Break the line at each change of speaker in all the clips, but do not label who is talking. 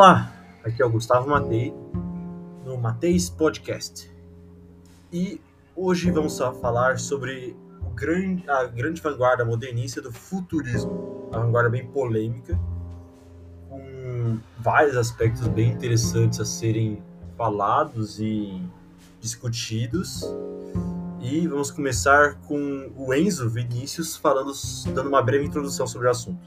Olá, aqui é o Gustavo Matei, no Mateis Podcast. E hoje vamos falar sobre grande, a grande vanguarda modernista do futurismo. Uma vanguarda bem polêmica, com vários aspectos bem interessantes a serem falados e discutidos. E vamos começar com o Enzo Vinícius falando, dando uma breve introdução sobre o assunto.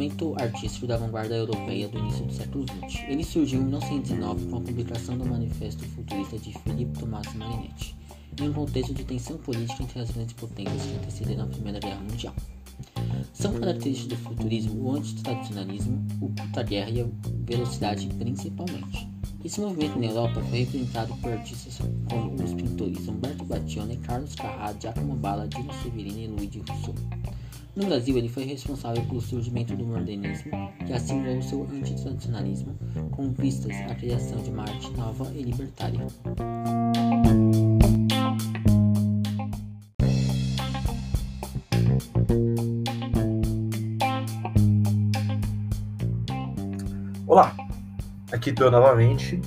Movimento artístico da vanguarda europeia do início do século XX. Ele surgiu em 1909 com a publicação do Manifesto Futurista de Philippe Thomas Marinetti, em um contexto de tensão política entre as grandes potências que antecederam a Primeira Guerra Mundial. São características do futurismo o antitradicionalismo, o puta guerra e a velocidade principalmente. Esse movimento na Europa foi representado por artistas como os pintores Umberto Battione, Carlos Carrà, Giacomo Balla, Dino Severino e Luigi Rousseau. No Brasil, ele foi responsável pelo surgimento do modernismo, que assimilou seu antitradicionalismo, com vistas à criação de uma arte nova e libertária.
Olá, aqui estou novamente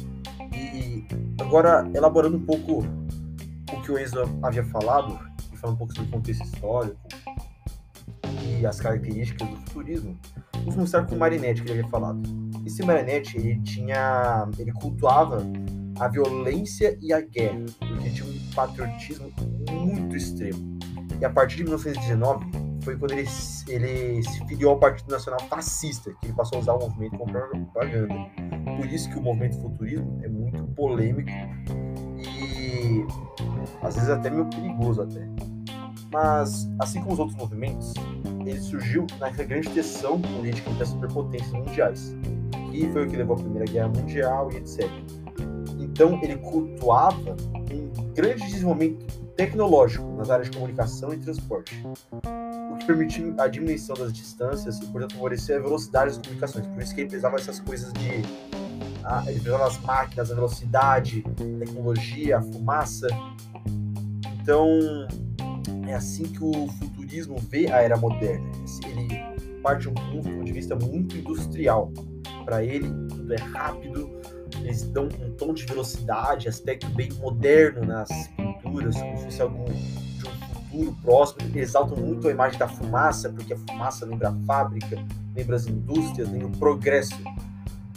e agora elaborando um pouco o que o Enzo havia falado e falando um pouco sobre o contexto histórico as características do futurismo, vamos começar com o Marinetti que ele havia falado. Esse Marinetti ele tinha, ele cultuava a violência e a guerra, porque tinha um patriotismo muito extremo. E a partir de 1919 foi quando ele, ele se filiou ao Partido Nacional Fascista, que ele passou a usar o movimento como propaganda. Por isso que o movimento futurismo é muito polêmico e às vezes até meio perigoso até. Mas, assim como os outros movimentos, ele surgiu na grande tensão política entre as superpotências mundiais, que foi o que levou à Primeira Guerra Mundial e etc. Então, ele cultuava um grande desenvolvimento tecnológico nas áreas de comunicação e transporte, o que permitiu a diminuição das distâncias e, portanto, favorecer a velocidade das comunicações. Por isso que ele precisava dessas coisas de. Ah, ele precisava das máquinas, a velocidade, a tecnologia, a fumaça. Então, é assim que o futurismo vê a era moderna. Ele parte de um ponto de vista muito industrial. Para ele, tudo é rápido, eles dão um tom de velocidade, aspecto bem moderno nas pinturas, como se fosse algo de um futuro próximo. Eles exaltam muito a imagem da fumaça, porque a fumaça lembra a fábrica, lembra as indústrias, lembra o progresso.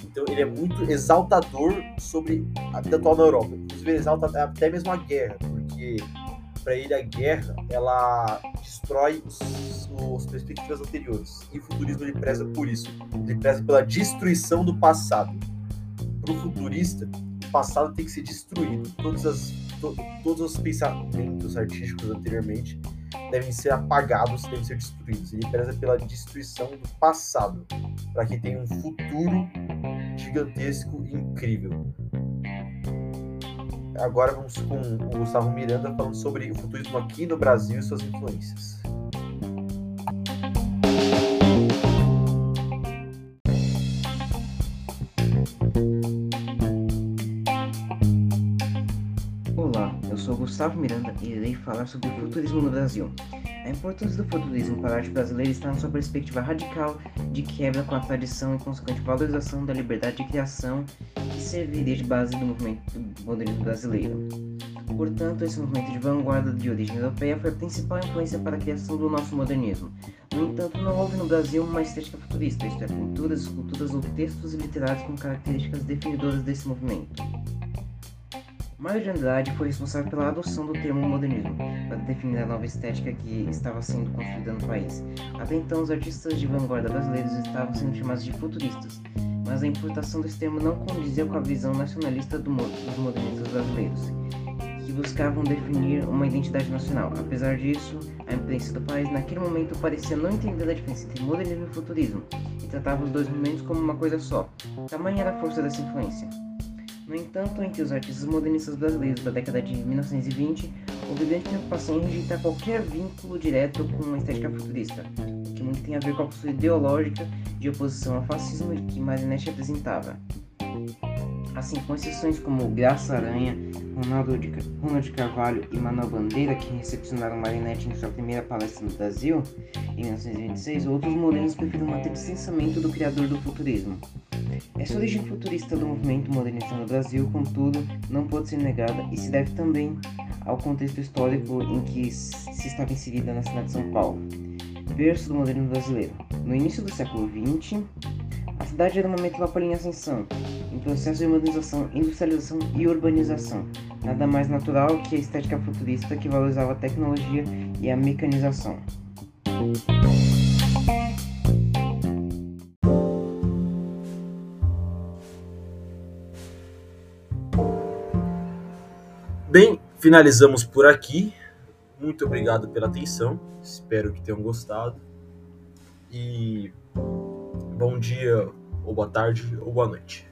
Então ele é muito exaltador sobre a vida atual na Europa. Inclusive ele exalta até mesmo a guerra, porque para ele a guerra ela destrói os, perspectivas anteriores. E o futurismo ele preza por isso. Ele preza pela destruição do passado. Para o futurista, o passado tem que ser destruído. Todos, as, to, todos os pensamentos artísticos anteriormente devem ser apagados, devem ser destruídos. Ele preza pela destruição do passado, para que tenha um futuro gigantesco e incrível. Agora vamos com o Gustavo Miranda falando sobre o futurismo aqui no Brasil e suas influências.
Olá, eu sou Gustavo Miranda e irei falar sobre o futurismo no Brasil. A importância do futurismo para a arte brasileira está na sua perspectiva radical de quebra com a tradição e consequente valorização da liberdade de criação que serviria de base do movimento modernismo brasileiro. Portanto, esse movimento de vanguarda de origem europeia foi a principal influência para a criação do nosso modernismo. No entanto, não houve no Brasil uma estética futurista, isto é, pinturas, esculturas ou textos literários com características definidoras desse movimento. Mário de Andrade foi responsável pela adoção do termo modernismo para definir a nova estética que estava sendo construída no país. Até então, os artistas de vanguarda brasileiros estavam sendo chamados de futuristas, mas a importação desse termo não condizia com a visão nacionalista do, dos modernistas brasileiros, que buscavam definir uma identidade nacional. Apesar disso, a imprensa do país naquele momento parecia não entender a diferença entre modernismo e futurismo e tratava os dois movimentos como uma coisa só. Tamanha era a força dessa influência. No entanto, entre os artistas modernistas brasileiros da década de 1920, houve grande preocupação em rejeitar qualquer vínculo direto com a estética futurista, o que muito tem a ver com a postura ideológica de oposição ao fascismo que Marinetti apresentava. Assim, com exceções como Graça Aranha, Ronaldo de, Ronald Carvalho e Manuel Bandeira, que recepcionaram Marinette em sua primeira palestra no Brasil, em 1926, outros modelos preferem manter distanciamento do criador do futurismo. Essa origem futurista do movimento modernista no Brasil, contudo, não pode ser negada e se deve também ao contexto histórico em que se estava inserida na cidade de São Paulo. Berço do modernismo brasileiro. No início do século XX, a cidade era uma metrópole em ascensão, em processo de modernização, industrialização e urbanização. Nada mais natural que a estética futurista que valorizava a tecnologia e a mecanização.
finalizamos por aqui. Muito obrigado pela atenção. Espero que tenham gostado. E bom dia, ou boa tarde, ou boa noite.